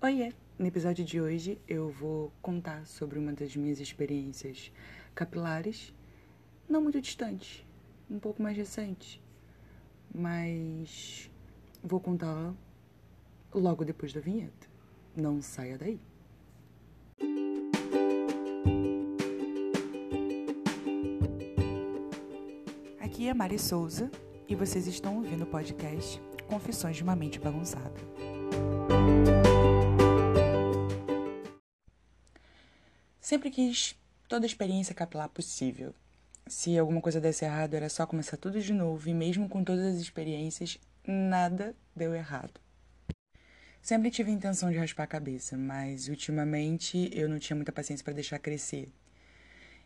Oiê! No episódio de hoje eu vou contar sobre uma das minhas experiências capilares, não muito distante, um pouco mais recente, mas vou contá-la logo depois da vinheta. Não saia daí. Aqui é Mari Souza e vocês estão ouvindo o podcast Confissões de uma Mente Bagunçada. Sempre quis toda a experiência capilar possível. Se alguma coisa desse errado, era só começar tudo de novo, e mesmo com todas as experiências, nada deu errado. Sempre tive a intenção de raspar a cabeça, mas ultimamente eu não tinha muita paciência para deixar crescer.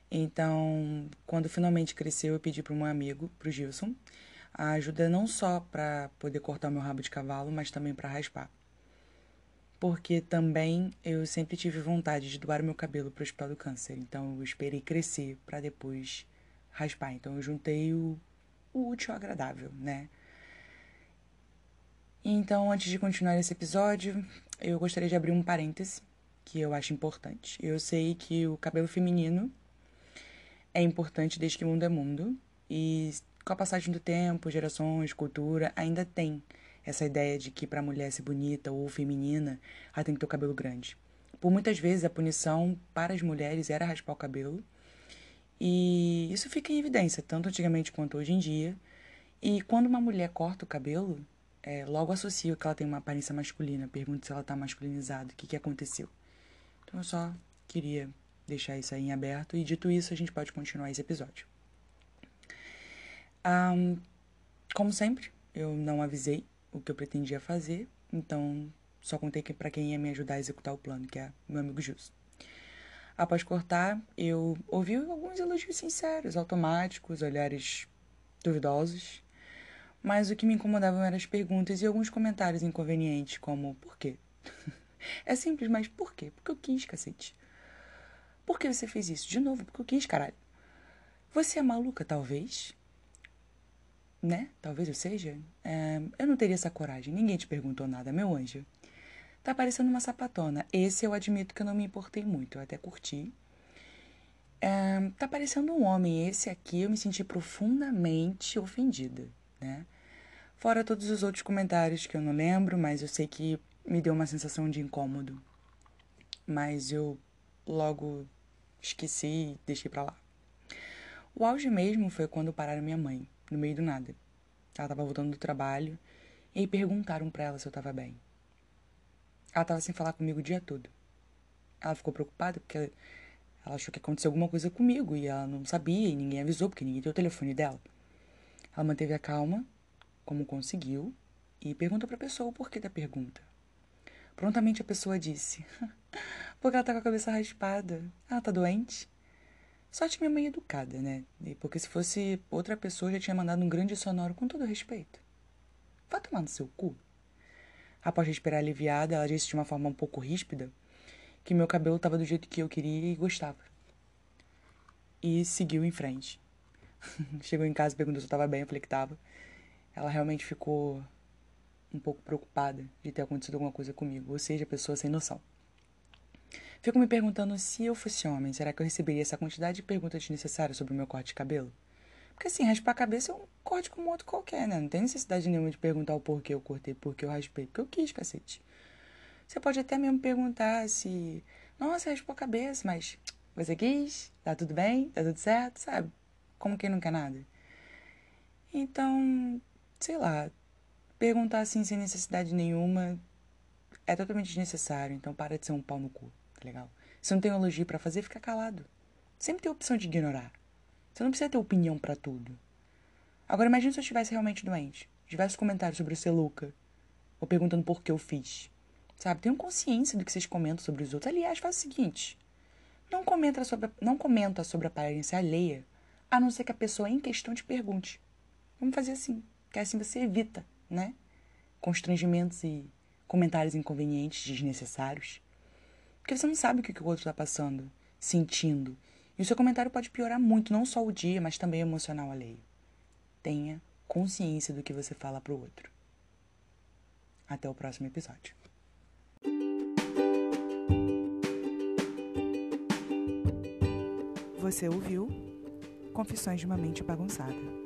Então, quando finalmente cresceu, eu pedi para um amigo, para o Gilson, a ajuda não só para poder cortar o meu rabo de cavalo, mas também para raspar. Porque também eu sempre tive vontade de doar meu cabelo para o Hospital do Câncer, então eu esperei crescer para depois raspar. Então eu juntei o, o útil ao agradável, né? Então, antes de continuar esse episódio, eu gostaria de abrir um parêntese que eu acho importante. Eu sei que o cabelo feminino é importante desde que o mundo é mundo e com a passagem do tempo, gerações, cultura, ainda tem essa ideia de que para a mulher ser bonita ou feminina, ela tem que ter o cabelo grande. Por muitas vezes a punição para as mulheres era raspar o cabelo. E isso fica em evidência, tanto antigamente quanto hoje em dia. E quando uma mulher corta o cabelo, é, logo associo que ela tem uma aparência masculina. Pergunto se ela está masculinizada, o que, que aconteceu. Então eu só queria deixar isso aí em aberto. E dito isso, a gente pode continuar esse episódio. Um, como sempre, eu não avisei o que eu pretendia fazer, então só contei que para quem ia me ajudar a executar o plano, que é meu amigo Jus. Após cortar, eu ouvi alguns elogios sinceros, automáticos, olhares duvidosos, mas o que me incomodava eram as perguntas e alguns comentários inconvenientes, como por quê? é simples, mas por quê? Porque eu quis, cacete. Por que você fez isso? De novo, porque eu quis, caralho. Você é maluca, talvez? Né? Talvez eu seja. É, eu não teria essa coragem. Ninguém te perguntou nada, meu anjo. Tá parecendo uma sapatona. Esse eu admito que eu não me importei muito. Eu até curti. É, tá parecendo um homem. Esse aqui eu me senti profundamente ofendida, né? Fora todos os outros comentários que eu não lembro, mas eu sei que me deu uma sensação de incômodo. Mas eu logo esqueci e deixei pra lá. O auge mesmo foi quando pararam minha mãe, no meio do nada. Ela tava voltando do trabalho e aí perguntaram pra ela se eu tava bem. Ela tava sem falar comigo o dia todo. Ela ficou preocupada porque ela achou que aconteceu alguma coisa comigo e ela não sabia e ninguém avisou porque ninguém deu o telefone dela. Ela manteve a calma como conseguiu, e perguntou para a pessoa o porquê da pergunta. Prontamente a pessoa disse: Porque ela tá com a cabeça raspada. Ela tá doente? Sorte minha mãe educada, né? Porque se fosse outra pessoa, já tinha mandado um grande sonoro com todo respeito. Vá tomar no seu cu. Após respirar aliviada, ela disse de uma forma um pouco ríspida que meu cabelo estava do jeito que eu queria e gostava. E seguiu em frente. Chegou em casa, perguntou se eu estava bem, eu falei que estava ela realmente ficou um pouco preocupada de ter acontecido alguma coisa comigo, ou seja, pessoa sem noção. Fico me perguntando se eu fosse homem, será que eu receberia essa quantidade de perguntas desnecessárias sobre o meu corte de cabelo? Porque assim, raspar a cabeça é um corte como outro qualquer, né? Não tem necessidade nenhuma de perguntar o porquê eu cortei, porquê eu raspei, porque eu quis, cacete. Você pode até mesmo perguntar se, nossa, raspou a cabeça, mas você quis? Tá tudo bem? Tá tudo certo? Sabe? Como quem não quer nada. Então, sei lá, perguntar assim sem necessidade nenhuma é totalmente desnecessário, então para de ser um pau no cu, legal? Se não tem elogio para fazer, fica calado. Sempre tem a opção de ignorar. Você não precisa ter opinião para tudo. Agora imagine se eu estivesse realmente doente. Tivesse comentários sobre eu ser louca. Ou perguntando por que eu fiz. Sabe? Tenham consciência do que vocês comentam sobre os outros. Aliás, faz o seguinte. Não comenta sobre, não comenta sobre a aparência alheia, a não ser que a pessoa em questão te pergunte. Vamos fazer assim. Porque assim você evita, né? Constrangimentos e comentários inconvenientes, desnecessários. Porque você não sabe o que o outro está passando, sentindo. E o seu comentário pode piorar muito, não só o dia, mas também o emocional alheio. Tenha consciência do que você fala para o outro. Até o próximo episódio. Você ouviu Confissões de uma Mente Bagunçada.